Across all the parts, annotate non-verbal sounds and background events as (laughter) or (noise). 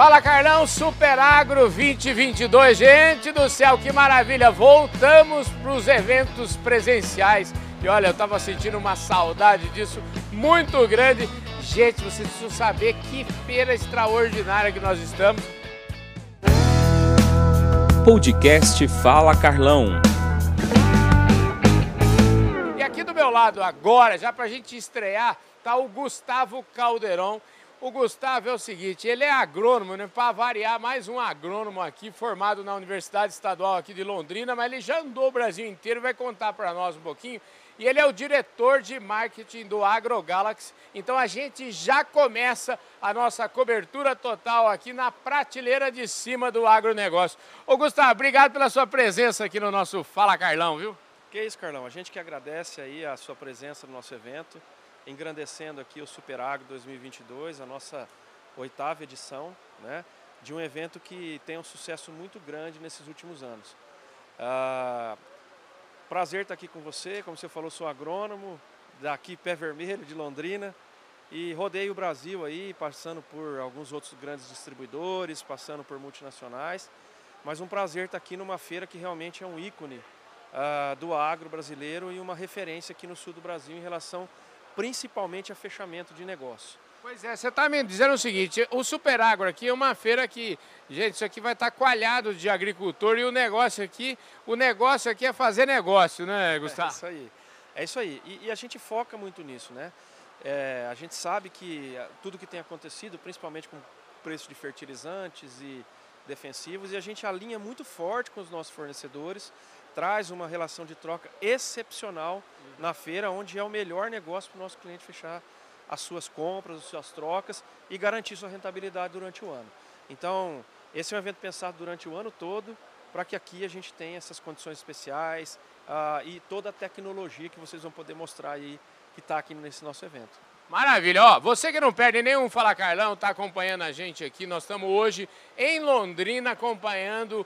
Fala Carlão, Super Agro 2022. Gente do céu, que maravilha! Voltamos para os eventos presenciais. E olha, eu estava sentindo uma saudade disso muito grande. Gente, vocês precisam saber que feira extraordinária que nós estamos. Podcast Fala Carlão. E aqui do meu lado agora, já para a gente estrear, tá o Gustavo Caldeirão. O Gustavo é o seguinte, ele é agrônomo, né? Para variar, mais um agrônomo aqui, formado na Universidade Estadual aqui de Londrina, mas ele já andou o Brasil inteiro, vai contar para nós um pouquinho. E ele é o diretor de marketing do AgroGalaxy. Então a gente já começa a nossa cobertura total aqui na prateleira de cima do agronegócio. Ô Gustavo, obrigado pela sua presença aqui no nosso Fala Carlão, viu? Que isso, Carlão. A gente que agradece aí a sua presença no nosso evento engrandecendo aqui o Super Agro 2022, a nossa oitava edição, né, de um evento que tem um sucesso muito grande nesses últimos anos. Ah, prazer estar aqui com você, como você falou, sou agrônomo, daqui Pé Vermelho, de Londrina, e rodei o Brasil aí, passando por alguns outros grandes distribuidores, passando por multinacionais, mas um prazer estar aqui numa feira que realmente é um ícone ah, do agro brasileiro e uma referência aqui no sul do Brasil em relação principalmente a fechamento de negócio. Pois é, você está me dizendo o seguinte, o Super Agro aqui é uma feira que, gente, isso aqui vai estar tá coalhado de agricultor e o negócio aqui, o negócio aqui é fazer negócio, né, Gustavo? É isso aí, é isso aí. E, e a gente foca muito nisso, né? É, a gente sabe que tudo que tem acontecido, principalmente com preço de fertilizantes e defensivos, e a gente alinha muito forte com os nossos fornecedores traz uma relação de troca excepcional na feira, onde é o melhor negócio para o nosso cliente fechar as suas compras, as suas trocas e garantir sua rentabilidade durante o ano. Então, esse é um evento pensado durante o ano todo para que aqui a gente tenha essas condições especiais uh, e toda a tecnologia que vocês vão poder mostrar aí que está aqui nesse nosso evento. Maravilha, ó, você que não perde nenhum Fala Carlão, está acompanhando a gente aqui, nós estamos hoje em Londrina acompanhando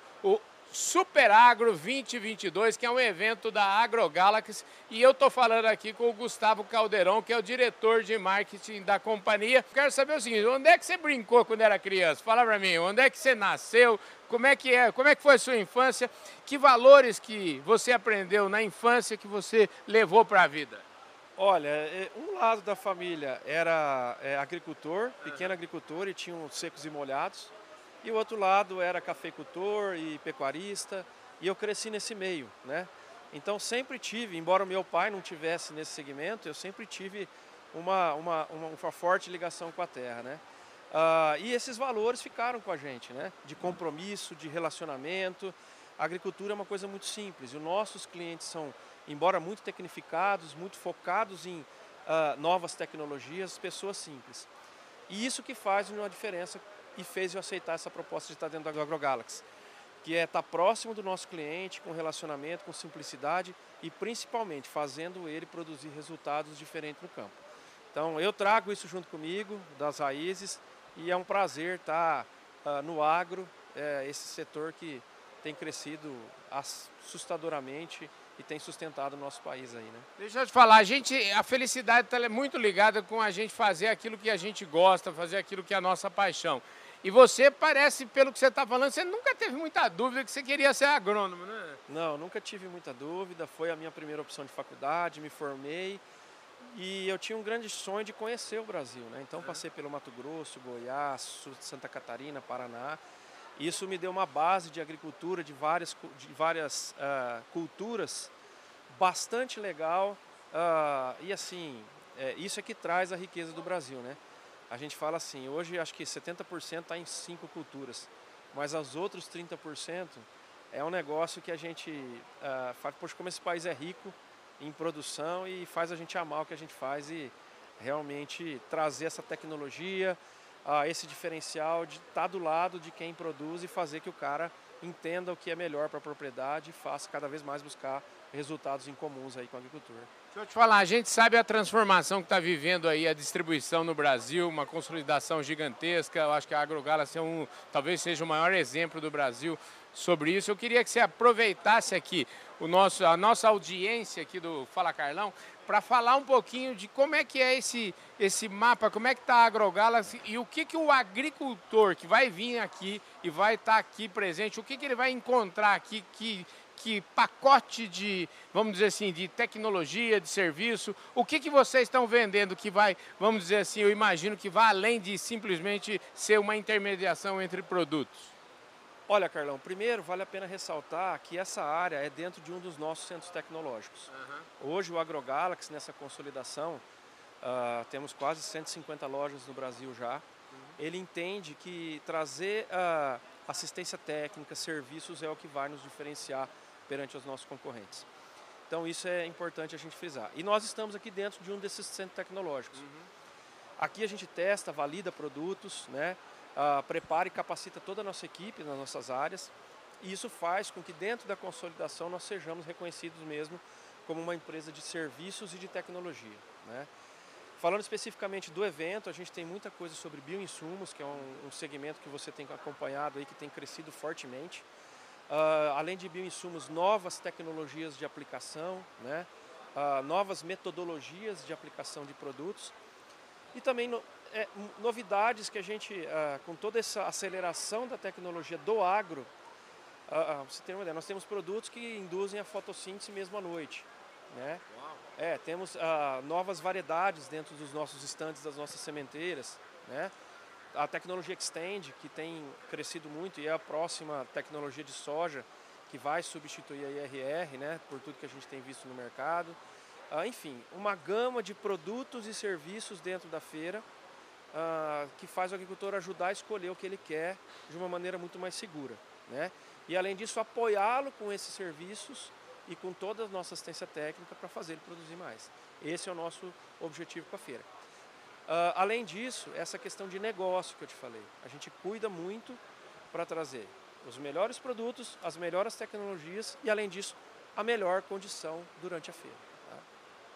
o Super Agro 2022, que é um evento da AgroGalaxy, e eu estou falando aqui com o Gustavo Caldeirão, que é o diretor de marketing da companhia. Quero saber o seguinte, onde é que você brincou quando era criança? Fala para mim, onde é que você nasceu? Como é que é? Como é que foi a sua infância? Que valores que você aprendeu na infância que você levou para a vida? Olha, é, um lado da família era é, agricultor, pequeno agricultor, e tinham secos e molhados. E o outro lado era cafeicultor e pecuarista, e eu cresci nesse meio, né? Então sempre tive, embora o meu pai não tivesse nesse segmento, eu sempre tive uma, uma, uma, uma forte ligação com a terra, né? Uh, e esses valores ficaram com a gente, né? De compromisso, de relacionamento. A agricultura é uma coisa muito simples. E os nossos clientes são, embora muito tecnificados, muito focados em uh, novas tecnologias, pessoas simples. E isso que faz uma diferença e fez eu aceitar essa proposta de estar dentro da AgroGalaxy, que é estar próximo do nosso cliente, com relacionamento, com simplicidade e principalmente fazendo ele produzir resultados diferentes no campo. Então eu trago isso junto comigo, das raízes, e é um prazer estar uh, no agro, é, esse setor que tem crescido assustadoramente e tem sustentado o nosso país aí, né? Deixa eu te falar, a gente, a felicidade está muito ligada com a gente fazer aquilo que a gente gosta, fazer aquilo que é a nossa paixão. E você parece, pelo que você está falando, você nunca teve muita dúvida que você queria ser agrônomo, né? Não, nunca tive muita dúvida. Foi a minha primeira opção de faculdade, me formei. E eu tinha um grande sonho de conhecer o Brasil, né? Então passei pelo Mato Grosso, Goiás, Santa Catarina, Paraná. Isso me deu uma base de agricultura, de várias, de várias uh, culturas, bastante legal. Uh, e assim, é, isso é que traz a riqueza do Brasil, né? a gente fala assim, hoje acho que 70% está em cinco culturas, mas as outros 30% é um negócio que a gente uh, faz, poxa, como esse país é rico em produção e faz a gente amar o que a gente faz e realmente trazer essa tecnologia, uh, esse diferencial de estar tá do lado de quem produz e fazer que o cara entenda o que é melhor para a propriedade e faça cada vez mais buscar resultados em comuns aí com o agricultor. Deixa eu te falar, a gente sabe a transformação que está vivendo aí a distribuição no Brasil, uma consolidação gigantesca. Eu acho que a AgroGalaxy é um, talvez seja o maior exemplo do Brasil sobre isso. Eu queria que você aproveitasse aqui o nosso, a nossa audiência aqui do Fala Carlão para falar um pouquinho de como é que é esse, esse mapa, como é que está a AgroGalaxy e o que, que o agricultor que vai vir aqui e vai estar tá aqui presente, o que, que ele vai encontrar aqui que que pacote de, vamos dizer assim, de tecnologia, de serviço, o que, que vocês estão vendendo que vai, vamos dizer assim, eu imagino que vai além de simplesmente ser uma intermediação entre produtos? Olha, Carlão, primeiro vale a pena ressaltar que essa área é dentro de um dos nossos centros tecnológicos. Uhum. Hoje o AgroGalaxy, nessa consolidação, uh, temos quase 150 lojas no Brasil já. Uhum. Ele entende que trazer uh, assistência técnica, serviços é o que vai nos diferenciar perante os nossos concorrentes. Então isso é importante a gente frisar. E nós estamos aqui dentro de um desses centros tecnológicos. Uhum. Aqui a gente testa, valida produtos, né? Uh, prepara e capacita toda a nossa equipe nas nossas áreas. E isso faz com que dentro da consolidação nós sejamos reconhecidos mesmo como uma empresa de serviços e de tecnologia. Né? Falando especificamente do evento, a gente tem muita coisa sobre bioinsumos, que é um, um segmento que você tem acompanhado aí, que tem crescido fortemente. Uh, além de bioinsumos, novas tecnologias de aplicação, né? Uh, novas metodologias de aplicação de produtos e também no, é, novidades que a gente, uh, com toda essa aceleração da tecnologia do agro, você tem uma ideia, nós temos produtos que induzem a fotossíntese mesmo à noite. Né? É, temos novas variedades dentro dos nossos estandes, das nossas sementeiras. Né? A tecnologia Extend, que tem crescido muito e é a próxima tecnologia de soja que vai substituir a IRR, né, por tudo que a gente tem visto no mercado. Ah, enfim, uma gama de produtos e serviços dentro da feira ah, que faz o agricultor ajudar a escolher o que ele quer de uma maneira muito mais segura. Né? E além disso, apoiá-lo com esses serviços e com toda a nossa assistência técnica para fazer ele produzir mais. Esse é o nosso objetivo com a feira. Uh, além disso, essa questão de negócio que eu te falei. A gente cuida muito para trazer os melhores produtos, as melhores tecnologias e, além disso, a melhor condição durante a feira. Tá?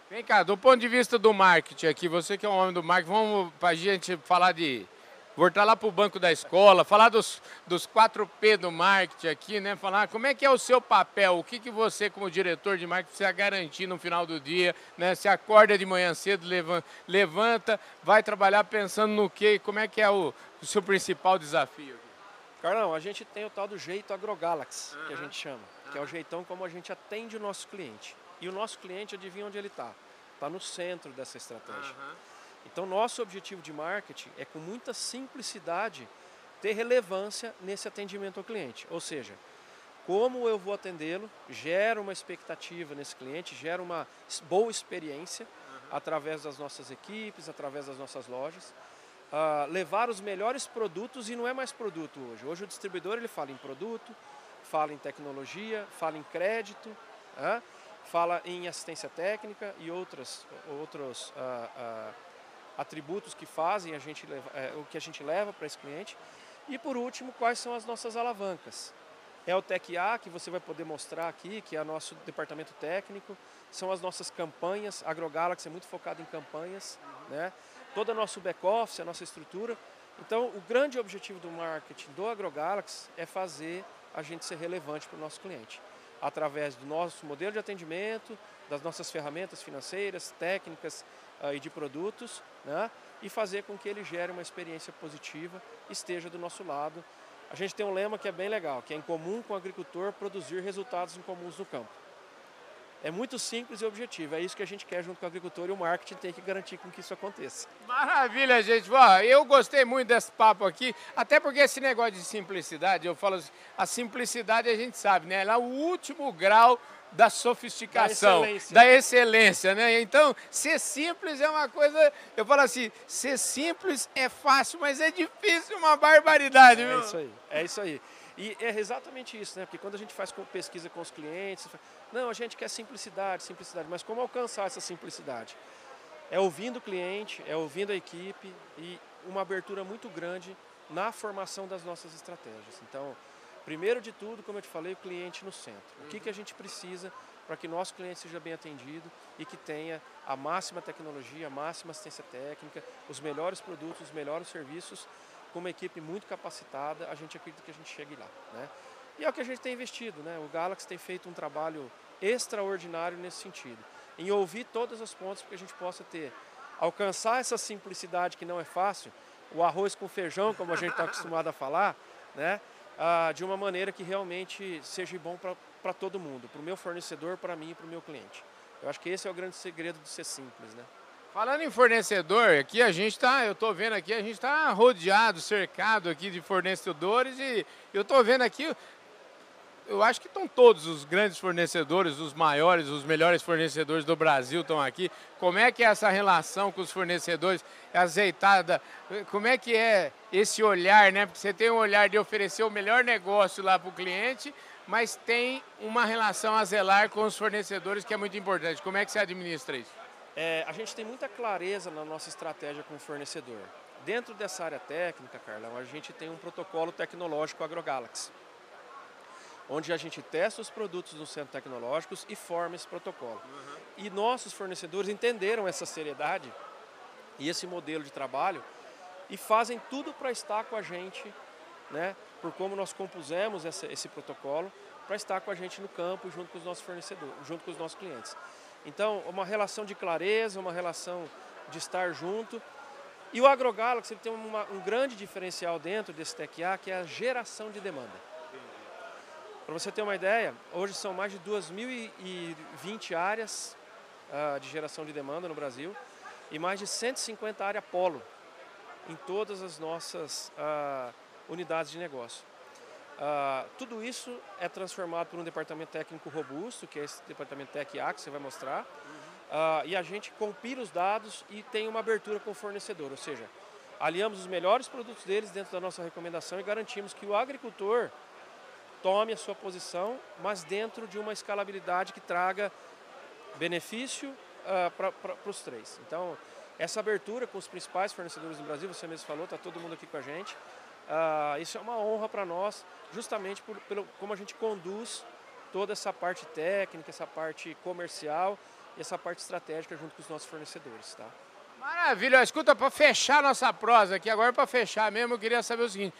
Vem cá, do ponto de vista do marketing aqui, você que é um homem do marketing, vamos para a gente falar de voltar lá para o banco da escola, falar dos, dos 4P do marketing aqui, né? Falar como é que é o seu papel, o que, que você, como diretor de marketing, precisa garantir no final do dia, né? Se acorda de manhã cedo, levanta, vai trabalhar pensando no quê, como é que é o, o seu principal desafio? Carlão, a gente tem o tal do jeito AgroGalaxy, uhum. que a gente chama, que é o jeitão como a gente atende o nosso cliente. E o nosso cliente, adivinha onde ele está? Está no centro dessa estratégia. Uhum. Então, nosso objetivo de marketing é, com muita simplicidade, ter relevância nesse atendimento ao cliente. Ou seja, como eu vou atendê-lo, gera uma expectativa nesse cliente, gera uma boa experiência uhum. através das nossas equipes, através das nossas lojas. Uh, levar os melhores produtos e não é mais produto hoje. Hoje o distribuidor ele fala em produto, fala em tecnologia, fala em crédito, uh, fala em assistência técnica e outras, outros uh, atributos que fazem a gente é, o que a gente leva para esse cliente. E por último, quais são as nossas alavancas? É o TEC-A, que você vai poder mostrar aqui, que é o nosso departamento técnico, são as nossas campanhas, a AgroGalaxy é muito focado em campanhas, né? todo o nosso back-office, a nossa estrutura. Então, o grande objetivo do marketing do AgroGalaxy é fazer a gente ser relevante para o nosso cliente, através do nosso modelo de atendimento, das nossas ferramentas financeiras, técnicas, uh, e de produtos, né? e fazer com que ele gere uma experiência positiva, esteja do nosso lado. A gente tem um lema que é bem legal, que é em comum com o agricultor produzir resultados incomuns no campo. É muito simples e objetivo, é isso que a gente quer junto com o agricultor e o marketing tem que garantir com que isso aconteça. Maravilha, gente. eu gostei muito desse papo aqui, até porque esse negócio de simplicidade, eu falo assim, a simplicidade a gente sabe, né? Ela é o último grau da sofisticação, da excelência. da excelência, né? Então, ser simples é uma coisa, eu falo assim, ser simples é fácil, mas é difícil, uma barbaridade, É isso aí, é isso aí. E é exatamente isso, né? Porque quando a gente faz pesquisa com os clientes, não, a gente quer simplicidade, simplicidade, mas como alcançar essa simplicidade? É ouvindo o cliente, é ouvindo a equipe e uma abertura muito grande na formação das nossas estratégias. Então, Primeiro de tudo, como eu te falei, o cliente no centro. O que, que a gente precisa para que nosso cliente seja bem atendido e que tenha a máxima tecnologia, a máxima assistência técnica, os melhores produtos, os melhores serviços, com uma equipe muito capacitada, a gente acredita que a gente chegue lá. Né? E é o que a gente tem investido. Né? O Galaxy tem feito um trabalho extraordinário nesse sentido, em ouvir todas as pontas para que a gente possa ter, alcançar essa simplicidade que não é fácil, o arroz com feijão, como a gente está acostumado a falar, né? Ah, de uma maneira que realmente seja bom para todo mundo, para o meu fornecedor, para mim e para o meu cliente. Eu acho que esse é o grande segredo de ser simples, né? Falando em fornecedor, aqui a gente está, eu estou vendo aqui, a gente está rodeado, cercado aqui de fornecedores e eu estou vendo aqui eu acho que estão todos os grandes fornecedores, os maiores, os melhores fornecedores do Brasil estão aqui. Como é que é essa relação com os fornecedores? É azeitada? Como é que é esse olhar, né? Porque você tem um olhar de oferecer o melhor negócio lá para o cliente, mas tem uma relação a zelar com os fornecedores que é muito importante. Como é que você administra isso? É, a gente tem muita clareza na nossa estratégia com o fornecedor. Dentro dessa área técnica, Carlão, a gente tem um protocolo tecnológico AgroGalaxy onde a gente testa os produtos nos centros tecnológicos e forma esse protocolo. Uhum. E nossos fornecedores entenderam essa seriedade e esse modelo de trabalho e fazem tudo para estar com a gente, né, por como nós compusemos essa, esse protocolo, para estar com a gente no campo junto com os nossos fornecedores, junto com os nossos clientes. Então, uma relação de clareza, uma relação de estar junto. E o AgroGalaxy tem uma, um grande diferencial dentro desse TECA, que é a geração de demanda. Para você ter uma ideia, hoje são mais de 2.020 áreas uh, de geração de demanda no Brasil e mais de 150 áreas polo em todas as nossas uh, unidades de negócio. Uh, tudo isso é transformado por um departamento técnico robusto, que é esse departamento TecA que você vai mostrar, uhum. e a gente compila os dados e tem uma abertura com o fornecedor, ou seja, aliamos os melhores produtos deles dentro da nossa recomendação e garantimos que o agricultor tome a sua posição, mas dentro de uma escalabilidade que traga benefício uh, para os três. Então, essa abertura com os principais fornecedores do Brasil, você mesmo falou, está todo mundo aqui com a gente. Uh, isso é uma honra para nós, justamente por, pelo como a gente conduz toda essa parte técnica, essa parte comercial e essa parte estratégica junto com os nossos fornecedores. Tá? Maravilha, escuta, para fechar nossa prosa aqui, agora para fechar mesmo, eu queria saber o seguinte,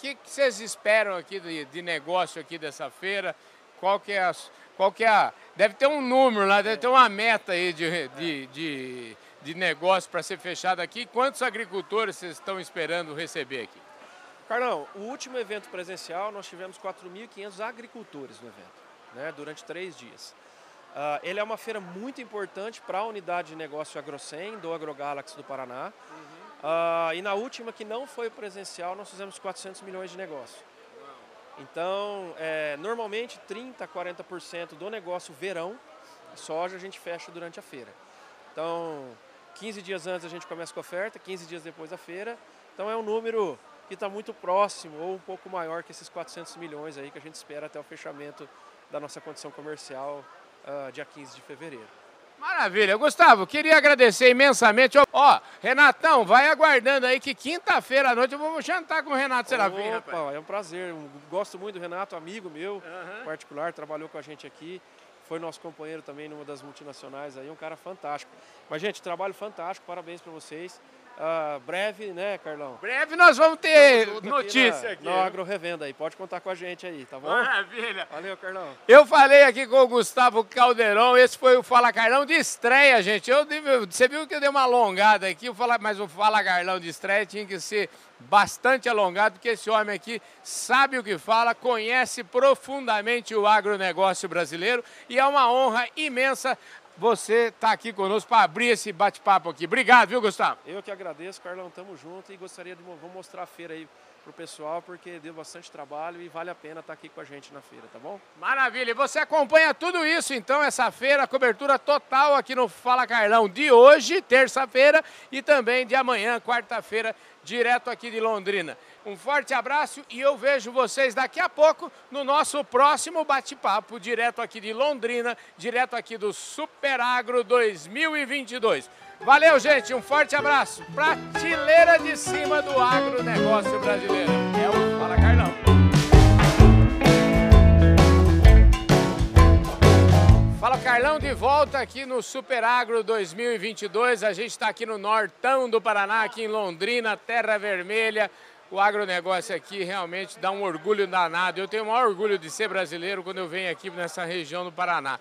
que, que, vocês esperam aqui de, de, negócio aqui dessa feira? Qual que é a, qual que é a, deve ter um número lá, deve ter uma meta aí de, de, de, de negócio para ser fechado aqui. Quantos agricultores vocês estão esperando receber aqui? Carlão, o último evento presencial nós tivemos 4.500 agricultores no evento, né, durante três dias. Uh, ele é uma feira muito importante para a unidade de negócio AgroSem do AgroGalaxy do Paraná. Uhum. Uh, e na última, que não foi presencial, nós fizemos 400 milhões de negócio. Então, é, normalmente 30% a 40% do negócio verão, soja, a gente fecha durante a feira. Então, 15 dias antes a gente começa com a oferta, 15 dias depois da feira. Então, é um número que está muito próximo ou um pouco maior que esses 400 milhões aí que a gente espera até o fechamento da nossa condição comercial uh, dia 15 de fevereiro. Maravilha. Gustavo, queria agradecer imensamente. Ó, Renatão, vai aguardando aí que quinta-feira à noite eu vou jantar com o Renato Serafim. Opa, rapaz. é um prazer. Gosto muito do Renato, amigo meu, uhum. particular, trabalhou com a gente aqui. Foi nosso companheiro também numa das multinacionais aí, um cara fantástico. Mas, gente, trabalho fantástico, parabéns para vocês. Uh, breve, né, Carlão? Breve nós vamos ter notícia aqui. Na, aqui. Agro Revenda aí, pode contar com a gente aí, tá bom? Maravilha. Valeu, Carlão. Eu falei aqui com o Gustavo Caldeirão, esse foi o Fala Carlão de estreia, gente. Eu, você viu que eu dei uma alongada aqui, mas o Fala Carlão de estreia tinha que ser bastante alongado, porque esse homem aqui sabe o que fala, conhece profundamente o agronegócio brasileiro e é uma honra imensa você estar tá aqui conosco para abrir esse bate-papo aqui. Obrigado, viu, Gustavo? Eu que agradeço, Carlão, tamo junto e gostaria de mostrar a feira aí pro pessoal, porque deu bastante trabalho e vale a pena estar tá aqui com a gente na feira, tá bom? Maravilha, e você acompanha tudo isso, então, essa feira, cobertura total aqui no Fala Carlão de hoje, terça-feira, e também de amanhã, quarta-feira, direto aqui de Londrina. Um forte abraço e eu vejo vocês daqui a pouco no nosso próximo bate-papo, direto aqui de Londrina, direto aqui do Super Agro 2022. Valeu, gente, um forte abraço. Prateleira de cima do agronegócio brasileiro. É o Fala Carlão. Fala Carlão, de volta aqui no Super Agro 2022. A gente está aqui no Nortão do Paraná, aqui em Londrina, Terra Vermelha. O agronegócio aqui realmente dá um orgulho danado. Eu tenho o maior orgulho de ser brasileiro quando eu venho aqui nessa região do Paraná.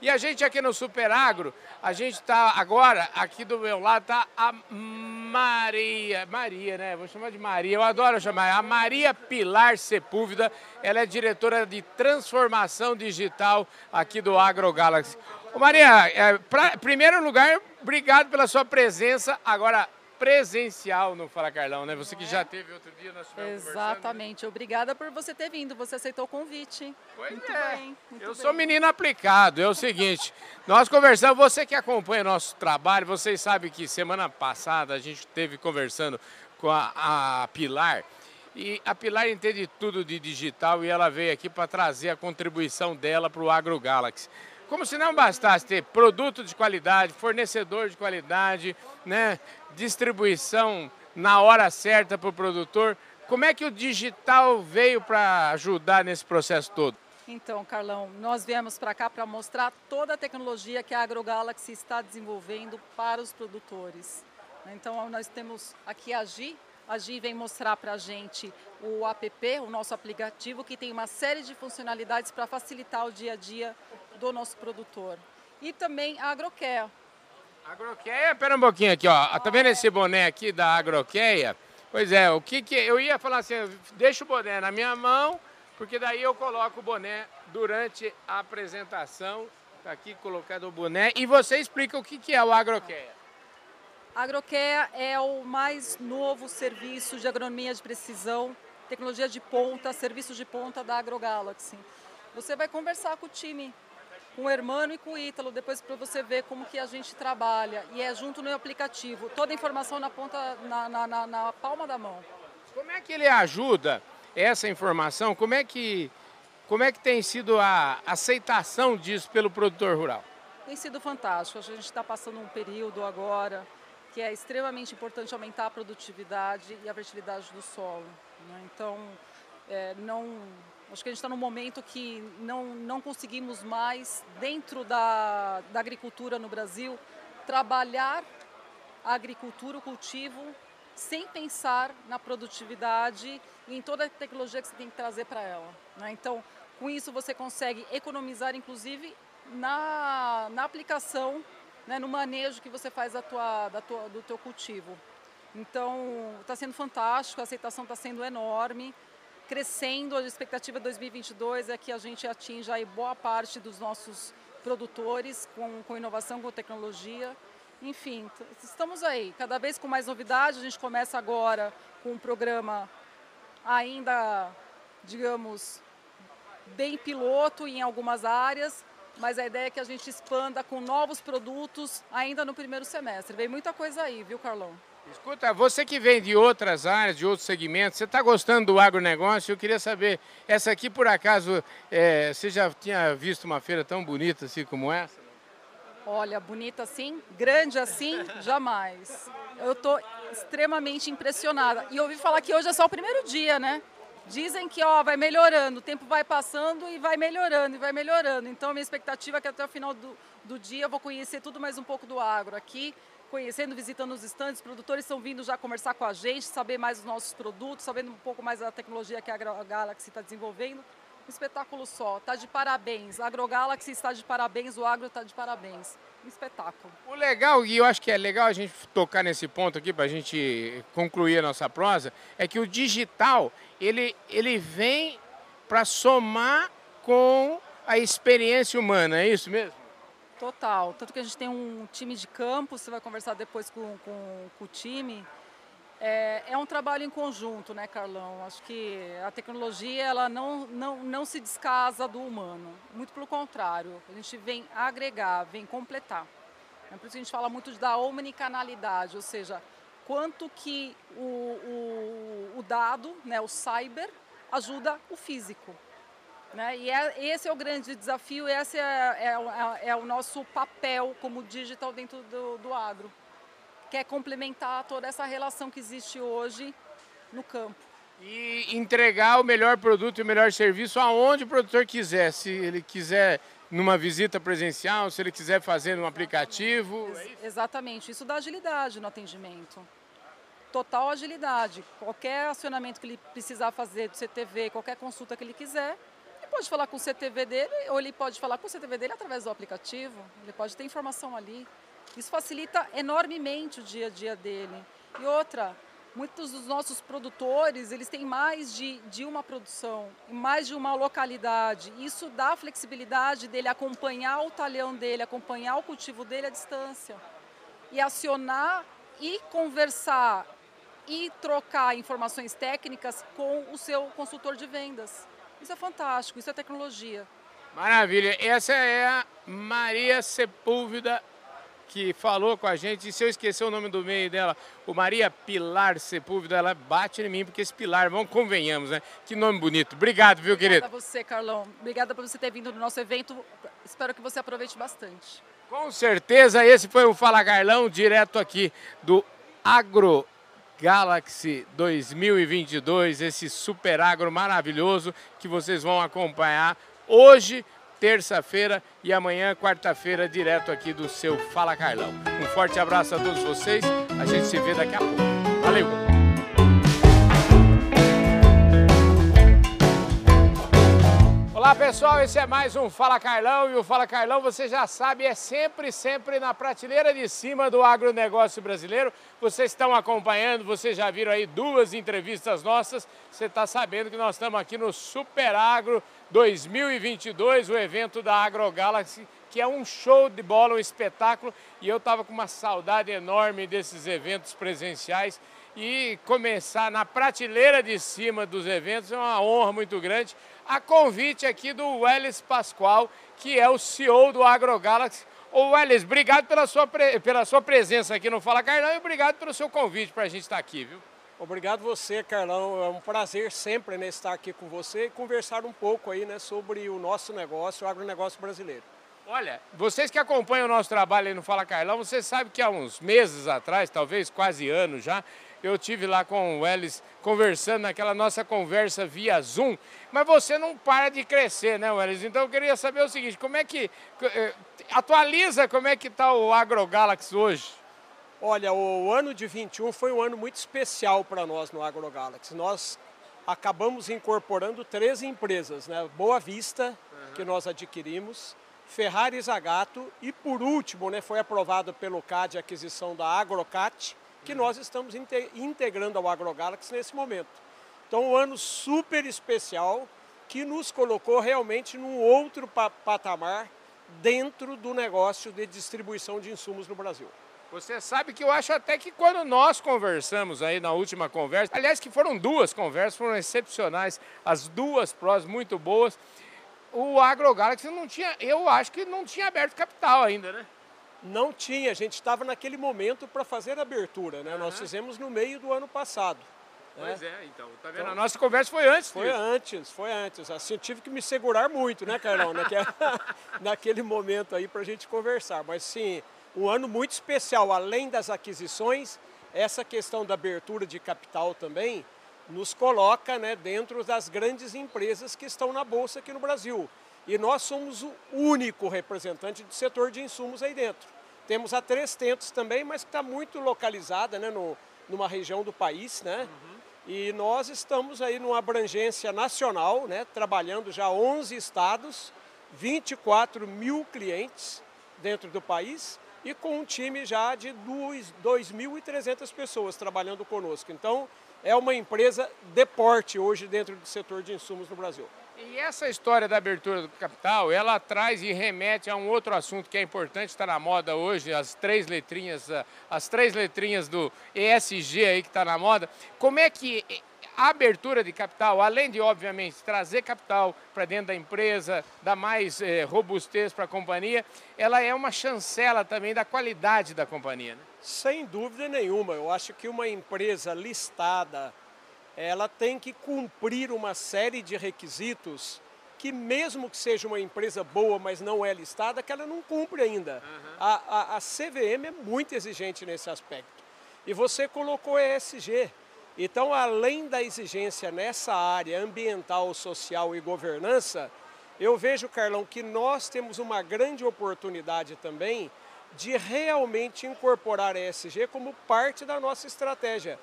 E a gente aqui no Super Agro, a gente está agora, aqui do meu lado, está a Maria, Maria, né? Vou chamar de Maria, eu adoro chamar. A Maria Pilar Sepúlveda, ela é diretora de transformação digital aqui do AgroGalaxy. Ô Maria, é, pra, primeiro lugar, obrigado pela sua presença. Agora, presencial no Fala Carlão, né? Você que já teve outro dia, nós Exatamente. Obrigada por você ter vindo. Você aceitou o convite. Pois muito é. bem. Muito eu bem. sou menino aplicado. É o seguinte, nós conversamos, você que acompanha o nosso trabalho, vocês sabem que semana passada a gente esteve conversando com a, a Pilar. E a Pilar entende tudo de digital e ela veio aqui para trazer a contribuição dela para o AgroGalaxy. Como se não bastasse ter produto de qualidade, fornecedor de qualidade, né, distribuição na hora certa para o produtor, como é que o digital veio para ajudar nesse processo todo? Então, Carlão, nós viemos para cá para mostrar toda a tecnologia que a AgroGalaxy está desenvolvendo para os produtores. Então, nós temos aqui a Gi. A Gi vem mostrar para a gente o app, o nosso aplicativo, que tem uma série de funcionalidades para facilitar o dia a dia do nosso produtor. E também a Agroquea. Agroqueia, pera um pouquinho aqui, ó. Tá vendo esse boné aqui da Agroqueia? Pois é, o que que eu ia falar assim, deixa o boné na minha mão, porque daí eu coloco o boné durante a apresentação. Tá aqui colocado o boné e você explica o que que é o Agroqueia. Agroqueia é o mais novo serviço de agronomia de precisão, tecnologia de ponta, serviço de ponta da AgroGalaxy. Você vai conversar com o time com o Hermano e com o Ítalo, depois para você ver como que a gente trabalha. E é junto no aplicativo, toda a informação na ponta, na, na, na, na palma da mão. Como é que ele ajuda essa informação? Como é que, como é que tem sido a aceitação disso pelo produtor rural? Tem sido fantástico. A gente está passando um período agora que é extremamente importante aumentar a produtividade e a fertilidade do solo. Né? Então, é, não Acho que a gente está num momento que não, não conseguimos mais, dentro da, da agricultura no Brasil, trabalhar a agricultura, o cultivo, sem pensar na produtividade e em toda a tecnologia que você tem que trazer para ela. Né? Então, com isso você consegue economizar, inclusive, na, na aplicação, né, no manejo que você faz da tua, da tua, do teu cultivo. Então, está sendo fantástico, a aceitação está sendo enorme crescendo. A expectativa de 2022 é que a gente atinja boa parte dos nossos produtores com, com inovação, com tecnologia. Enfim, estamos aí, cada vez com mais novidades. A gente começa agora com um programa ainda, digamos, bem piloto em algumas áreas, mas a ideia é que a gente expanda com novos produtos ainda no primeiro semestre. Vem muita coisa aí, viu, Carlão? Escuta, você que vem de outras áreas, de outros segmentos, você está gostando do agronegócio? Eu queria saber, essa aqui por acaso, é, você já tinha visto uma feira tão bonita assim como essa? Olha, bonita assim, grande assim, jamais. Eu estou extremamente impressionada. E ouvi falar que hoje é só o primeiro dia, né? Dizem que ó, vai melhorando, o tempo vai passando e vai melhorando, e vai melhorando. Então, minha expectativa é que até o final do, do dia eu vou conhecer tudo mais um pouco do agro aqui conhecendo, visitando os estandes, produtores estão vindo já conversar com a gente, saber mais dos nossos produtos, sabendo um pouco mais da tecnologia que a AgroGalaxy está desenvolvendo. Um espetáculo só, está de parabéns. A AgroGalaxy está de parabéns, o agro está de parabéns. Um espetáculo. O legal, e eu acho que é legal a gente tocar nesse ponto aqui para a gente concluir a nossa prosa, é que o digital, ele, ele vem para somar com a experiência humana, é isso mesmo? Total. Tanto que a gente tem um time de campo, você vai conversar depois com, com, com o time. É, é, um trabalho em conjunto, né, Carlão? Acho que a tecnologia ela não, não, não se descasa do humano. Muito pelo contrário. A gente vem agregar, vem completar. É por isso que a gente fala muito da omnicanalidade, ou seja, quanto que o, o, o dado, né, o cyber, ajuda o físico. Né? E é, esse é o grande desafio, esse é, é, é, é o nosso papel como digital dentro do, do agro, que é complementar toda essa relação que existe hoje no campo. E entregar o melhor produto e o melhor serviço aonde o produtor quiser. Se ele quiser numa visita presencial, se ele quiser fazer no aplicativo. Ex exatamente, isso dá agilidade no atendimento. Total agilidade. Qualquer acionamento que ele precisar fazer do CTV, qualquer consulta que ele quiser, pode falar com o CTV dele ou ele pode falar com o CTV dele através do aplicativo. Ele pode ter informação ali. Isso facilita enormemente o dia a dia dele. E outra, muitos dos nossos produtores, eles têm mais de, de uma produção, mais de uma localidade. Isso dá flexibilidade dele acompanhar o talhão dele, acompanhar o cultivo dele à distância. E acionar e conversar e trocar informações técnicas com o seu consultor de vendas. Isso é fantástico, isso é tecnologia. Maravilha. Essa é a Maria Sepúlveda que falou com a gente. E se eu esquecer o nome do meio dela, o Maria Pilar Sepúlveda, ela bate em mim, porque esse Pilar, vamos convenhamos, né? Que nome bonito. Obrigado, viu, querido? Obrigada a você, Carlão. Obrigada por você ter vindo no nosso evento. Espero que você aproveite bastante. Com certeza, esse foi o Fala Carlão, direto aqui do Agro Galaxy 2022, esse super agro maravilhoso que vocês vão acompanhar hoje terça-feira e amanhã, quarta-feira, direto aqui do seu Fala Carlão. Um forte abraço a todos vocês, a gente se vê daqui a pouco. Valeu! Olá pessoal, esse é mais um Fala Carlão e o Fala Carlão, você já sabe, é sempre, sempre na prateleira de cima do agronegócio brasileiro. Vocês estão acompanhando, vocês já viram aí duas entrevistas nossas, você está sabendo que nós estamos aqui no Super Agro 2022, o evento da AgroGalaxy, que é um show de bola, um espetáculo, e eu estava com uma saudade enorme desses eventos presenciais e começar na prateleira de cima dos eventos é uma honra muito grande. A convite aqui do Welles Pascoal, que é o CEO do AgroGalaxy. Ô Welles, obrigado pela sua, pela sua presença aqui no Fala Carlão e obrigado pelo seu convite para a gente estar aqui, viu? Obrigado você, Carlão. É um prazer sempre né, estar aqui com você e conversar um pouco aí né, sobre o nosso negócio, o agronegócio brasileiro. Olha, vocês que acompanham o nosso trabalho aí no Fala Carlão, vocês sabem que há uns meses atrás, talvez quase anos já, eu tive lá com o Welles conversando naquela nossa conversa via Zoom, mas você não para de crescer, né, Welles? Então eu queria saber o seguinte, como é que, eh, atualiza como é que está o AgroGalaxy hoje? Olha, o ano de 21 foi um ano muito especial para nós no AgroGalaxy. Nós acabamos incorporando três empresas, né? Boa Vista, uhum. que nós adquirimos, Ferrari Zagato e por último, né, foi aprovado pelo CAD a aquisição da Agrocat, que nós estamos integrando ao AgroGalaxy nesse momento. Então, um ano super especial que nos colocou realmente num outro patamar dentro do negócio de distribuição de insumos no Brasil. Você sabe que eu acho até que quando nós conversamos aí na última conversa, aliás que foram duas conversas, foram excepcionais, as duas prós muito boas, o AgroGalaxy não tinha, eu acho que não tinha aberto capital ainda, né? Não tinha, a gente estava naquele momento para fazer a abertura, né? Uhum. Nós fizemos no meio do ano passado. Né? Pois é, então, tá vendo? Então, a nossa conversa foi antes Foi disso. antes, foi antes. Assim, eu tive que me segurar muito, né, Carlão? Naquele, (laughs) naquele momento aí para a gente conversar. Mas sim, um ano muito especial, além das aquisições, essa questão da abertura de capital também nos coloca né, dentro das grandes empresas que estão na Bolsa aqui no Brasil. E nós somos o único representante do setor de insumos aí dentro. Temos a Três Tentos também, mas que está muito localizada né, no, numa região do país. Né? Uhum. E nós estamos aí numa abrangência nacional, né, trabalhando já 11 estados, 24 mil clientes dentro do país e com um time já de 2.300 pessoas trabalhando conosco. Então, é uma empresa de porte hoje dentro do setor de insumos no Brasil. E essa história da abertura do capital, ela traz e remete a um outro assunto que é importante, está na moda hoje, as três letrinhas, as três letrinhas do ESG aí que está na moda. Como é que a abertura de capital, além de, obviamente, trazer capital para dentro da empresa, dar mais eh, robustez para a companhia, ela é uma chancela também da qualidade da companhia. Né? Sem dúvida nenhuma. Eu acho que uma empresa listada, ela tem que cumprir uma série de requisitos que mesmo que seja uma empresa boa, mas não é listada, que ela não cumpre ainda. Uhum. A, a, a CVM é muito exigente nesse aspecto. E você colocou ESG. Então, além da exigência nessa área ambiental, social e governança, Eu vejo, Carlão, que nós temos uma grande oportunidade também de realmente incorporar a ESG como parte da nossa estratégia,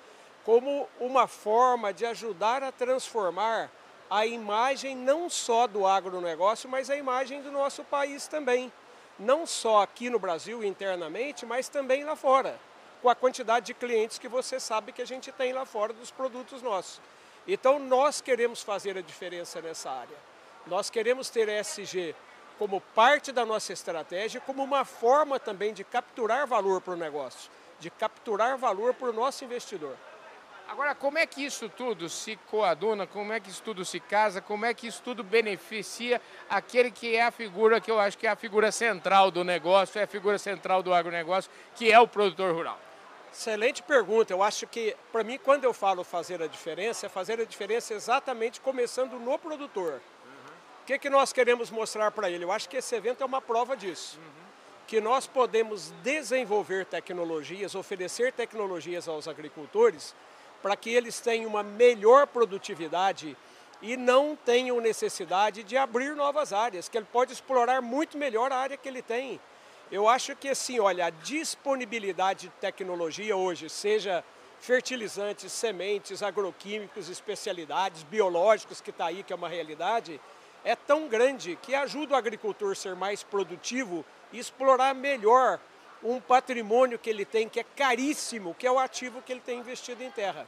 como uma forma de ajudar a transformar a imagem não só do agronegócio, mas a imagem do nosso país também. Não só aqui no Brasil internamente, mas também lá fora, com a quantidade de clientes que você sabe que a gente tem lá fora dos produtos nossos. Então nós queremos fazer a diferença nessa área. Nós queremos ter ESG como parte da nossa estratégia, como uma forma também de capturar valor para o negócio, de capturar valor para o nosso investidor. Agora, como é que isso tudo se coaduna, como é que isso tudo se casa, como é que isso tudo beneficia aquele que é a figura que eu acho que é a figura central do negócio, é a figura central do agronegócio, que é o produtor rural? Excelente pergunta. Eu acho que, para mim, quando eu falo fazer a diferença, é fazer a diferença exatamente começando no produtor. O que, que nós queremos mostrar para ele? Eu acho que esse evento é uma prova disso. Uhum. Que nós podemos desenvolver tecnologias, oferecer tecnologias aos agricultores para que eles tenham uma melhor produtividade e não tenham necessidade de abrir novas áreas, que ele pode explorar muito melhor a área que ele tem. Eu acho que assim, olha, a disponibilidade de tecnologia hoje, seja fertilizantes, sementes, agroquímicos, especialidades, biológicos, que está aí, que é uma realidade, é tão grande que ajuda o agricultor a ser mais produtivo e explorar melhor um patrimônio que ele tem, que é caríssimo, que é o ativo que ele tem investido em terra.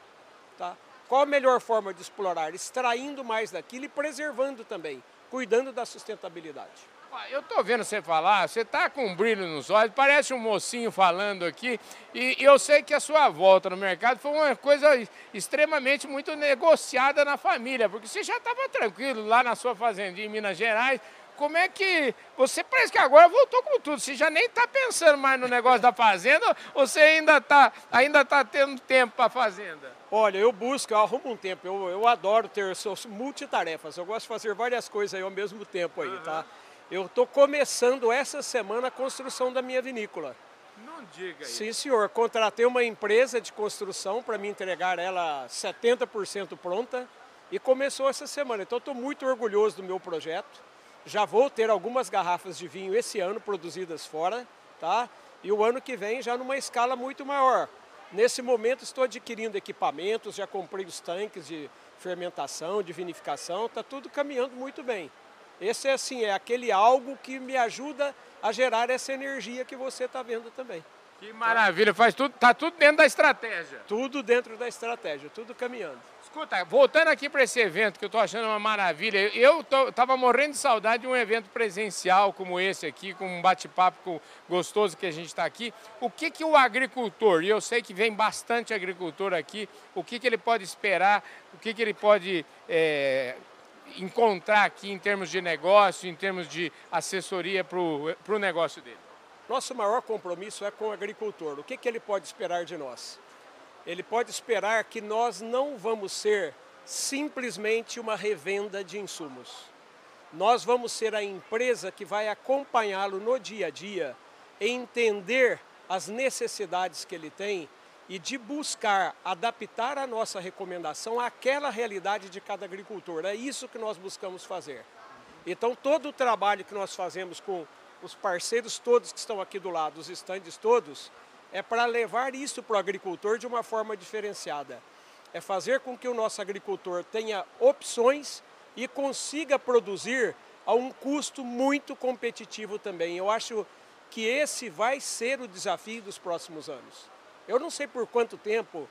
Tá? Qual a melhor forma de explorar? Extraindo mais daquilo e preservando também, cuidando da sustentabilidade. Eu estou vendo você falar, você está com um brilho nos olhos, parece um mocinho falando aqui, e eu sei que a sua volta no mercado foi uma coisa extremamente muito negociada na família, porque você já estava tranquilo lá na sua fazendinha em Minas Gerais, como é que. Você parece que agora voltou com tudo. Você já nem está pensando mais no negócio da fazenda ou você ainda está ainda tá tendo tempo para a fazenda? Olha, eu busco, eu arrumo um tempo. Eu, eu adoro ter suas multitarefas. Eu gosto de fazer várias coisas aí ao mesmo tempo aí, uhum. tá? Eu estou começando essa semana a construção da minha vinícola. Não diga isso. Sim, senhor. Contratei uma empresa de construção para me entregar ela 70% pronta e começou essa semana. Então, estou muito orgulhoso do meu projeto. Já vou ter algumas garrafas de vinho esse ano produzidas fora, tá? E o ano que vem já numa escala muito maior. Nesse momento estou adquirindo equipamentos, já comprei os tanques de fermentação, de vinificação, está tudo caminhando muito bem. Esse é assim, é aquele algo que me ajuda a gerar essa energia que você está vendo também. Que maravilha, faz tudo, tá tudo dentro da estratégia. Tudo dentro da estratégia, tudo caminhando. Escuta, voltando aqui para esse evento que eu estou achando uma maravilha, eu estava morrendo de saudade de um evento presencial como esse aqui, com um bate-papo gostoso que a gente está aqui. O que, que o agricultor, e eu sei que vem bastante agricultor aqui, o que, que ele pode esperar, o que, que ele pode é, encontrar aqui em termos de negócio, em termos de assessoria para o negócio dele? Nosso maior compromisso é com o agricultor. O que, que ele pode esperar de nós? Ele pode esperar que nós não vamos ser simplesmente uma revenda de insumos. Nós vamos ser a empresa que vai acompanhá-lo no dia a dia, entender as necessidades que ele tem e de buscar adaptar a nossa recomendação àquela realidade de cada agricultor. É isso que nós buscamos fazer. Então, todo o trabalho que nós fazemos com os parceiros todos que estão aqui do lado, os estandes todos, é para levar isso para o agricultor de uma forma diferenciada. É fazer com que o nosso agricultor tenha opções e consiga produzir a um custo muito competitivo também. Eu acho que esse vai ser o desafio dos próximos anos. Eu não sei por quanto tempo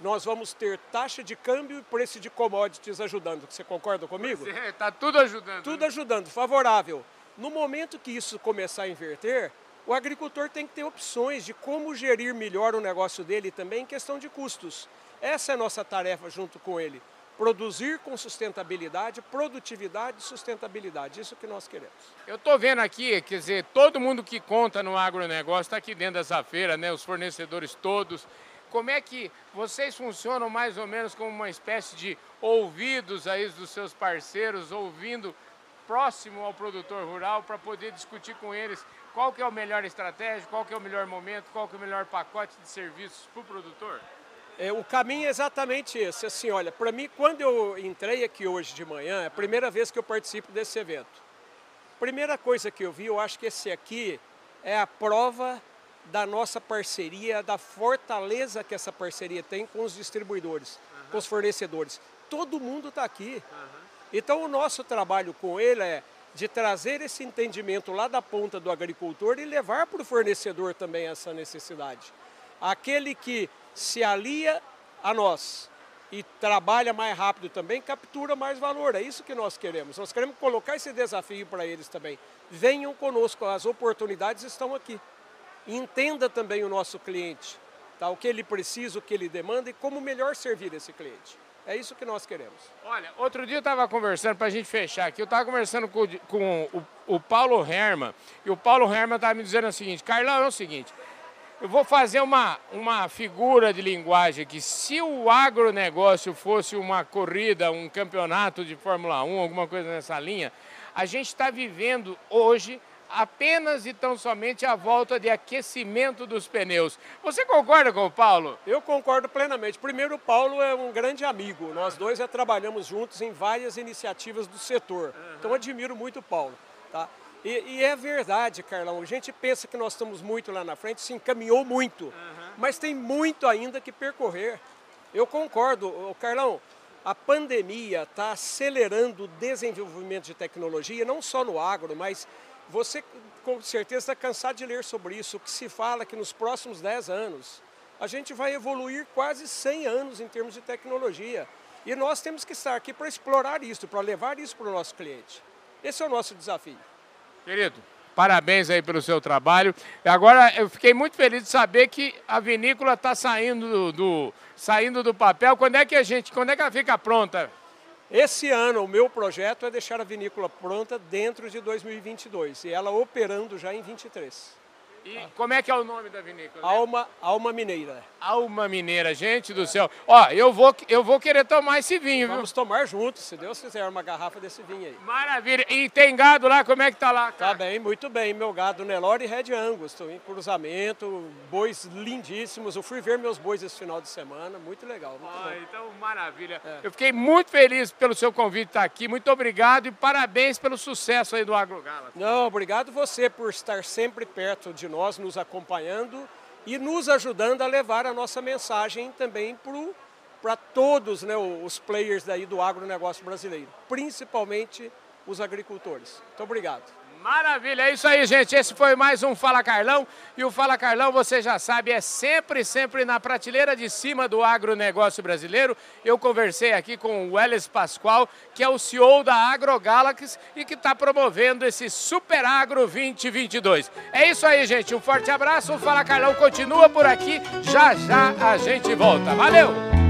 nós vamos ter taxa de câmbio e preço de commodities ajudando. Você concorda comigo? Está é, tudo ajudando. Tudo né? ajudando, favorável. No momento que isso começar a inverter, o agricultor tem que ter opções de como gerir melhor o negócio dele também em questão de custos. Essa é a nossa tarefa junto com ele. Produzir com sustentabilidade, produtividade e sustentabilidade. Isso que nós queremos. Eu estou vendo aqui, quer dizer, todo mundo que conta no agronegócio está aqui dentro dessa feira, né? Os fornecedores todos. Como é que vocês funcionam mais ou menos como uma espécie de ouvidos aí dos seus parceiros, ouvindo próximo ao produtor rural para poder discutir com eles qual que é a melhor estratégia, qual que é o melhor momento, qual que é o melhor pacote de serviços para o produtor? É, o caminho é exatamente esse. Assim, olha, para mim, quando eu entrei aqui hoje de manhã, é a primeira vez que eu participo desse evento. primeira coisa que eu vi, eu acho que esse aqui é a prova da nossa parceria, da fortaleza que essa parceria tem com os distribuidores, uhum. com os fornecedores. Todo mundo está aqui. Uhum. Então, o nosso trabalho com ele é de trazer esse entendimento lá da ponta do agricultor e levar para o fornecedor também essa necessidade. Aquele que se alia a nós e trabalha mais rápido também, captura mais valor. É isso que nós queremos. Nós queremos colocar esse desafio para eles também. Venham conosco, as oportunidades estão aqui. Entenda também o nosso cliente, tá? o que ele precisa, o que ele demanda e como melhor servir esse cliente. É isso que nós queremos. Olha, outro dia eu estava conversando, para a gente fechar aqui, eu estava conversando com, com o, o, Paulo Herman, e o Paulo Herman estava me dizendo o seguinte, Carlão, é o seguinte, eu vou fazer uma, uma figura de linguagem aqui. Se o agronegócio fosse uma corrida, um campeonato de Fórmula 1, alguma coisa nessa linha, a gente está vivendo hoje apenas e tão somente a volta de aquecimento dos pneus. Você concorda com o Paulo? Eu concordo plenamente. Primeiro, o Paulo é um grande amigo. Nós dois já trabalhamos juntos em várias iniciativas do setor. Então, admiro muito o Paulo. Tá? E, e, é verdade, Carlão. A gente pensa que nós estamos muito lá na frente, se encaminhou muito, uhum. mas tem muito ainda que percorrer. Eu concordo, Carlão. A pandemia está acelerando o desenvolvimento de tecnologia, não só no agro, mas você com certeza está cansado de ler sobre isso, o que se fala que nos próximos 10 anos a gente vai evoluir quase 100 anos em termos de tecnologia. E nós temos que estar aqui para explorar isso, para levar isso para o nosso cliente. Esse é o nosso desafio. Querido, parabéns aí pelo seu trabalho. Agora eu fiquei muito feliz de saber que a vinícola está saindo do, do, saindo do papel. Quando é que a gente, quando é que ela fica pronta? Esse ano, o meu projeto é deixar a vinícola pronta dentro de 2022 e ela operando já em 23. E como é que é o nome da vinícola? Alma, Alma Mineira. Alma Mineira, gente do céu. Ó, eu vou, eu vou querer tomar esse vinho, Vamos viu? tomar juntos, se Deus quiser, uma garrafa desse vinho aí. Maravilha. E tem gado lá, como é que tá lá, cara? Tá bem, muito bem. Meu gado Nelore e Red Angus, estou em cruzamento, bois lindíssimos. Eu fui ver meus bois esse final de semana, muito legal. Muito ah, então, maravilha. É. Eu fiquei muito feliz pelo seu convite estar aqui. Muito obrigado e parabéns pelo sucesso aí do AgroGala. Não, obrigado você por estar sempre perto de nós, nos acompanhando e nos ajudando a levar a nossa mensagem também para todos né, os players daí do agronegócio brasileiro, principalmente os agricultores. Muito obrigado. Maravilha, é isso aí, gente. Esse foi mais um Fala Carlão. E o Fala Carlão, você já sabe, é sempre, sempre na prateleira de cima do agronegócio brasileiro. Eu conversei aqui com o Welles Pascoal, que é o CEO da AgroGalaxy e que está promovendo esse Super Agro 2022. É isso aí, gente. Um forte abraço. O Fala Carlão continua por aqui. Já já a gente volta. Valeu!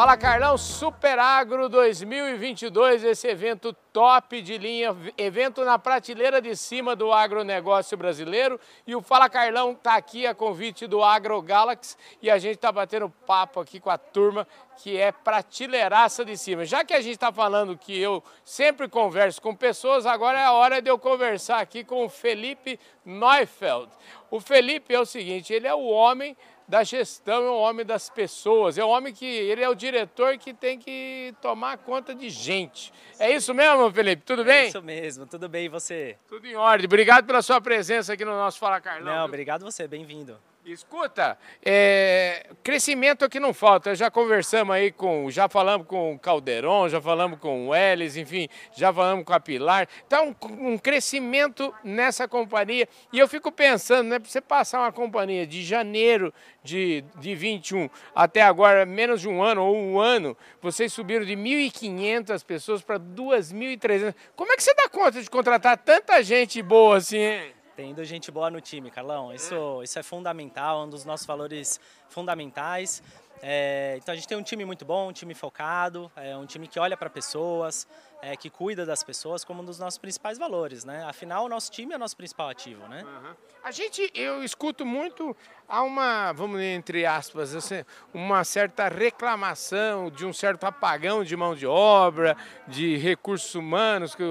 Fala Carlão, Super Agro 2022, esse evento top de linha, evento na prateleira de cima do agronegócio brasileiro. E o Fala Carlão está aqui a convite do AgroGalaxy e a gente está batendo papo aqui com a turma que é prateleiraça de cima. Já que a gente está falando que eu sempre converso com pessoas, agora é a hora de eu conversar aqui com o Felipe Neufeld. O Felipe é o seguinte, ele é o homem da gestão, é um homem das pessoas, é um homem que ele é o diretor que tem que tomar conta de gente. É isso mesmo, Felipe? Tudo bem? É isso mesmo, tudo bem e você? Tudo em ordem. Obrigado pela sua presença aqui no nosso Fala Carlão. Não, obrigado você, bem-vindo. Escuta, é, crescimento aqui não falta. Já conversamos aí com, já falamos com o Calderon, já falamos com o Elis, enfim, já falamos com a Pilar. Então, um, um crescimento nessa companhia. E eu fico pensando, né, para você passar uma companhia de janeiro de, de 21 até agora, menos de um ano ou um ano, vocês subiram de 1.500 pessoas para 2.300. Como é que você dá conta de contratar tanta gente boa assim, hein? Tendo gente boa no time, Carlão. Isso, isso é fundamental, um dos nossos valores fundamentais. É, então a gente tem um time muito bom, um time focado, é um time que olha para pessoas, é, que cuida das pessoas como um dos nossos principais valores, né? Afinal, o nosso time é o nosso principal ativo, né? Uhum. A gente, eu escuto muito, há uma, vamos entre aspas, assim, uma certa reclamação de um certo apagão de mão de obra, de recursos humanos, que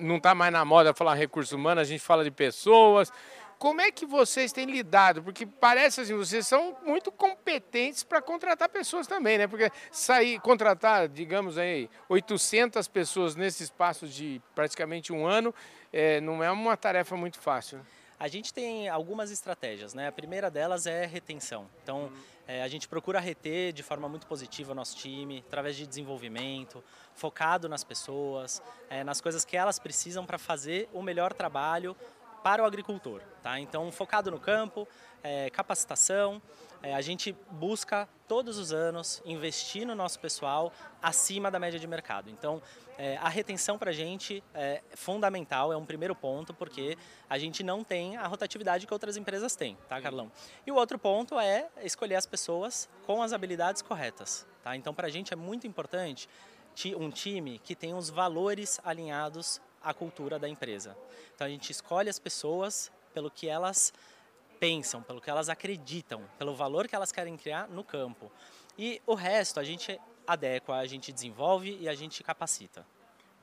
não está mais na moda falar recursos humanos, a gente fala de pessoas. Como é que vocês têm lidado? Porque parece assim, vocês são muito competentes para contratar pessoas também, né? Porque sair, contratar, digamos aí, 800 pessoas nesse espaço de praticamente um ano, é, não é uma tarefa muito fácil. Né? A gente tem algumas estratégias, né? A primeira delas é retenção. Então, é, a gente procura reter de forma muito positiva o nosso time, através de desenvolvimento, focado nas pessoas, é, nas coisas que elas precisam para fazer o melhor trabalho para o agricultor. Tá? Então, focado no campo, é, capacitação, é, a gente busca todos os anos investir no nosso pessoal acima da média de mercado. Então, é, a retenção para a gente é fundamental, é um primeiro ponto, porque a gente não tem a rotatividade que outras empresas têm, tá, Carlão? E o outro ponto é escolher as pessoas com as habilidades corretas. Tá? Então, para a gente é muito importante um time que tem os valores alinhados à cultura da empresa. Então, a gente escolhe as pessoas pelo que elas pensam, pelo que elas acreditam, pelo valor que elas querem criar no campo. E o resto a gente adequa, a gente desenvolve e a gente capacita.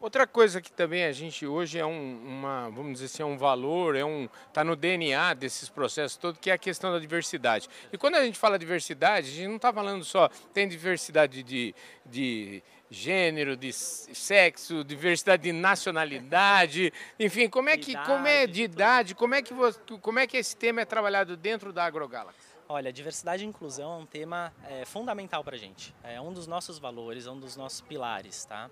Outra coisa que também a gente hoje é um, uma, vamos dizer assim, é um valor, é um, está no DNA desses processos todos, que é a questão da diversidade. E quando a gente fala diversidade, a gente não está falando só, tem diversidade de, de gênero, de sexo, diversidade de nacionalidade, enfim, como é que, como é de idade, como é que você, como é que esse tema é trabalhado dentro da AgroGalaxy? Olha, diversidade e inclusão é um tema é, fundamental para a gente. É um dos nossos valores, é um dos nossos pilares, tá?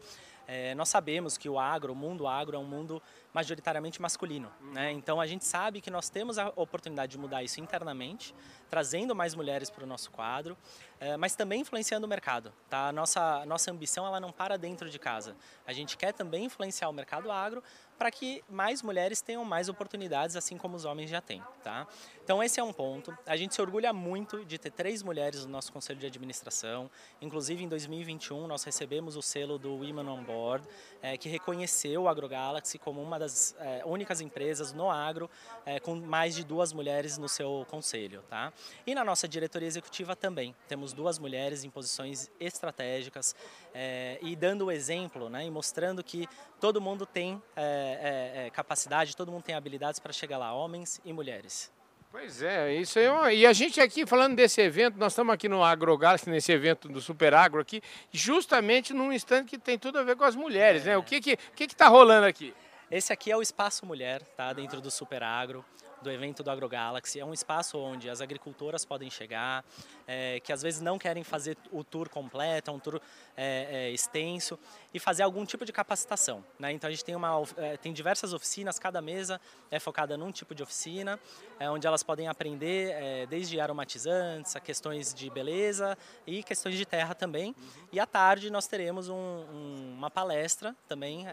É, nós sabemos que o agro, o mundo agro é um mundo majoritariamente masculino, né? Então a gente sabe que nós temos a oportunidade de mudar isso internamente, trazendo mais mulheres para o nosso quadro, é, mas também influenciando o mercado, tá? A nossa nossa ambição ela não para dentro de casa. A gente quer também influenciar o mercado agro para que mais mulheres tenham mais oportunidades, assim como os homens já têm, tá? Então esse é um ponto. A gente se orgulha muito de ter três mulheres no nosso conselho de administração. Inclusive em 2021 nós recebemos o selo do Women on Board, é, que reconheceu o AgroGalaxy como uma das é, únicas empresas no agro é, com mais de duas mulheres no seu conselho, tá? E na nossa diretoria executiva também temos duas mulheres em posições estratégicas é, e dando o exemplo, né, e mostrando que todo mundo tem é, é, capacidade, todo mundo tem habilidades para chegar lá, homens e mulheres. Pois é, isso. É e a gente aqui falando desse evento, nós estamos aqui no AgroGalaxy, nesse evento do Super Agro aqui, justamente num instante que tem tudo a ver com as mulheres, né? O que que que está rolando aqui? Esse aqui é o Espaço Mulher, tá? Dentro do Super Agro do evento do AgroGalaxy. É um espaço onde as agricultoras podem chegar, é, que às vezes não querem fazer o tour completo, é um tour é, é, extenso, e fazer algum tipo de capacitação. Né? Então a gente tem, uma, é, tem diversas oficinas, cada mesa é focada num tipo de oficina, é, onde elas podem aprender desde aromatizantes, a questões de beleza e questões de terra também. E à tarde nós teremos um, um, uma palestra também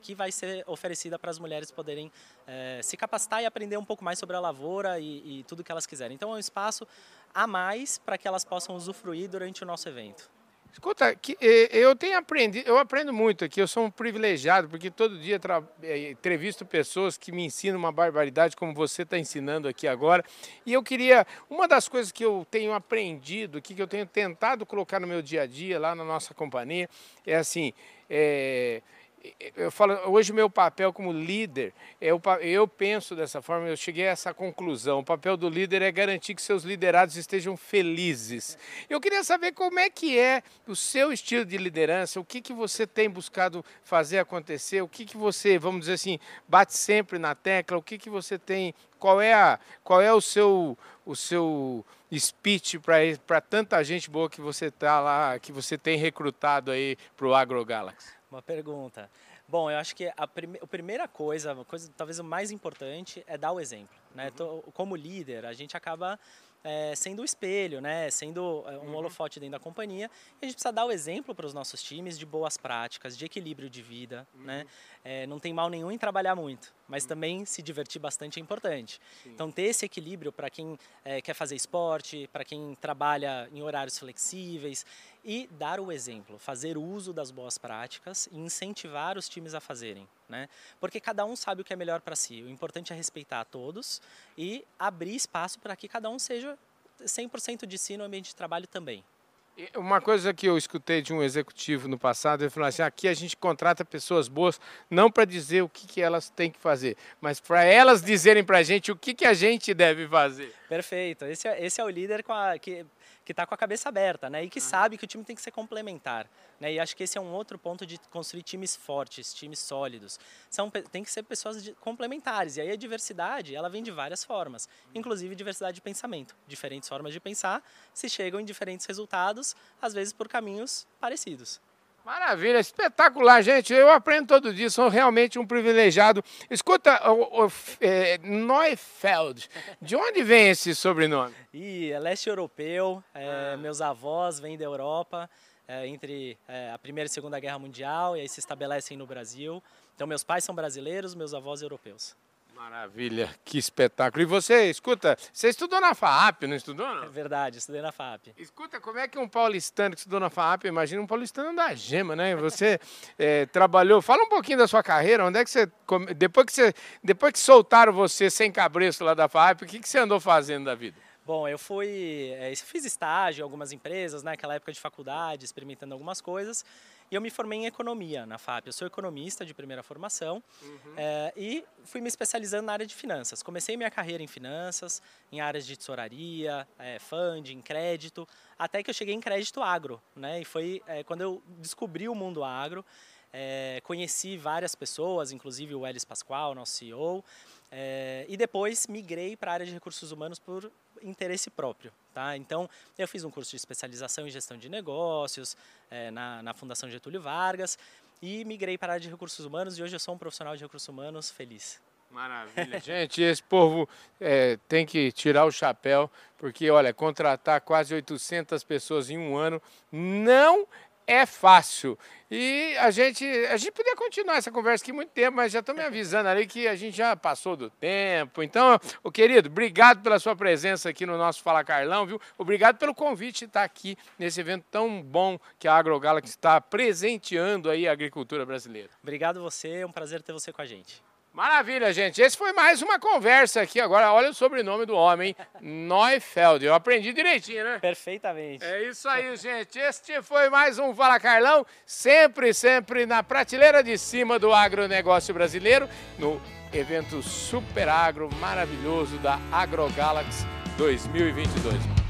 que vai ser oferecida para as mulheres poderem se capacitar e aprender um pouco mais sobre a lavoura e, e tudo que elas quiserem. Então é um espaço a mais para que elas possam usufruir durante o nosso evento. Escuta, que, eu tenho aprendido, eu aprendo muito aqui, eu sou um privilegiado, porque todo dia é, entrevisto pessoas que me ensinam uma barbaridade, como você está ensinando aqui agora. E eu queria, uma das coisas que eu tenho aprendido aqui, que eu tenho tentado colocar no meu dia a dia, lá na nossa companhia, é assim, é, eu falo, hoje meu papel como líder, eu, eu penso dessa forma, eu cheguei a essa conclusão. O papel do líder é garantir que seus liderados estejam felizes. Eu queria saber como é que é o seu estilo de liderança, o que, que você tem buscado fazer acontecer, o que, que você, vamos dizer assim, bate sempre na tecla, o que, que você tem, qual é, a, qual é o seu, o seu speech para tanta gente boa que você tá lá, que você tem recrutado aí para o AgroGalaxy? Uma pergunta. Bom, eu acho que a, prime a primeira coisa, a coisa talvez o mais importante é dar o exemplo. Né? Uhum. Como líder, a gente acaba é, sendo o espelho, né? sendo é, um uhum. holofote dentro da companhia. E a gente precisa dar o exemplo para os nossos times de boas práticas, de equilíbrio de vida. Uhum. Né? É, não tem mal nenhum em trabalhar muito, mas uhum. também se divertir bastante é importante. Sim. Então, ter esse equilíbrio para quem é, quer fazer esporte, para quem trabalha em horários flexíveis e dar o exemplo, fazer uso das boas práticas e incentivar os times a fazerem. Né? Porque cada um sabe o que é melhor para si. O importante é respeitar a todos e abrir espaço para que cada um seja 100% de si no ambiente de trabalho também. Uma coisa que eu escutei de um executivo no passado, ele falou assim: aqui a gente contrata pessoas boas não para dizer o que, que elas têm que fazer, mas para elas dizerem para a gente o que, que a gente deve fazer. Perfeito. Esse é, esse é o líder a, que que está com a cabeça aberta, né? E que sabe que o time tem que ser complementar, né? E acho que esse é um outro ponto de construir times fortes, times sólidos. São tem que ser pessoas complementares. E aí a diversidade, ela vem de várias formas, inclusive diversidade de pensamento, diferentes formas de pensar, se chegam em diferentes resultados, às vezes por caminhos parecidos. Maravilha, espetacular, gente. Eu aprendo todo dia, sou realmente um privilegiado. Escuta, o, o é, Neufeld, de onde vem esse sobrenome? Ih, é leste europeu, é, ah. meus avós vêm da Europa, é, entre é, a Primeira e Segunda Guerra Mundial, e aí se estabelecem no Brasil. Então, meus pais são brasileiros, meus avós europeus. Maravilha, que espetáculo. E você, escuta, você estudou na FAAP, não estudou? Não? É verdade, estudei na FAAP. Escuta, como é que um paulistano que estudou na FAAP, imagina um paulistano da gema, né? Você é, (laughs) trabalhou, fala um pouquinho da sua carreira, onde é que você, depois que, você, depois que soltaram você sem cabresto lá da FAAP, o que, que você andou fazendo da vida? Bom, eu fui, é, fiz estágio em algumas empresas, né, naquela época de faculdade, experimentando algumas coisas. Eu me formei em economia na FAP. Eu sou economista de primeira formação uhum. é, e fui me especializando na área de finanças. Comecei minha carreira em finanças, em áreas de tesouraria, é, funding, crédito, até que eu cheguei em crédito agro. Né? E foi é, quando eu descobri o mundo agro. É, conheci várias pessoas, inclusive o Elis Pascoal, nosso CEO, é, e depois migrei para a área de recursos humanos por interesse próprio. Tá? Então, eu fiz um curso de especialização em gestão de negócios é, na, na Fundação Getúlio Vargas e migrei para a área de recursos humanos e hoje eu sou um profissional de recursos humanos feliz. Maravilha. (laughs) Gente, esse povo é, tem que tirar o chapéu, porque, olha, contratar quase 800 pessoas em um ano não é fácil. E a gente, a gente podia continuar essa conversa aqui muito tempo, mas já estou me avisando ali que a gente já passou do tempo. Então, o querido, obrigado pela sua presença aqui no nosso Fala Carlão, viu? Obrigado pelo convite de estar aqui nesse evento tão bom que a AgroGalaxy está presenteando aí a agricultura brasileira. Obrigado você, é um prazer ter você com a gente. Maravilha, gente. Esse foi mais uma conversa aqui. Agora, olha o sobrenome do homem, (laughs) Neufeld. Eu aprendi direitinho, né? Perfeitamente. É isso aí, gente. Este foi mais um Fala Carlão, sempre, sempre na prateleira de cima do agronegócio brasileiro, no evento Super Agro maravilhoso da AgroGalaxy 2022.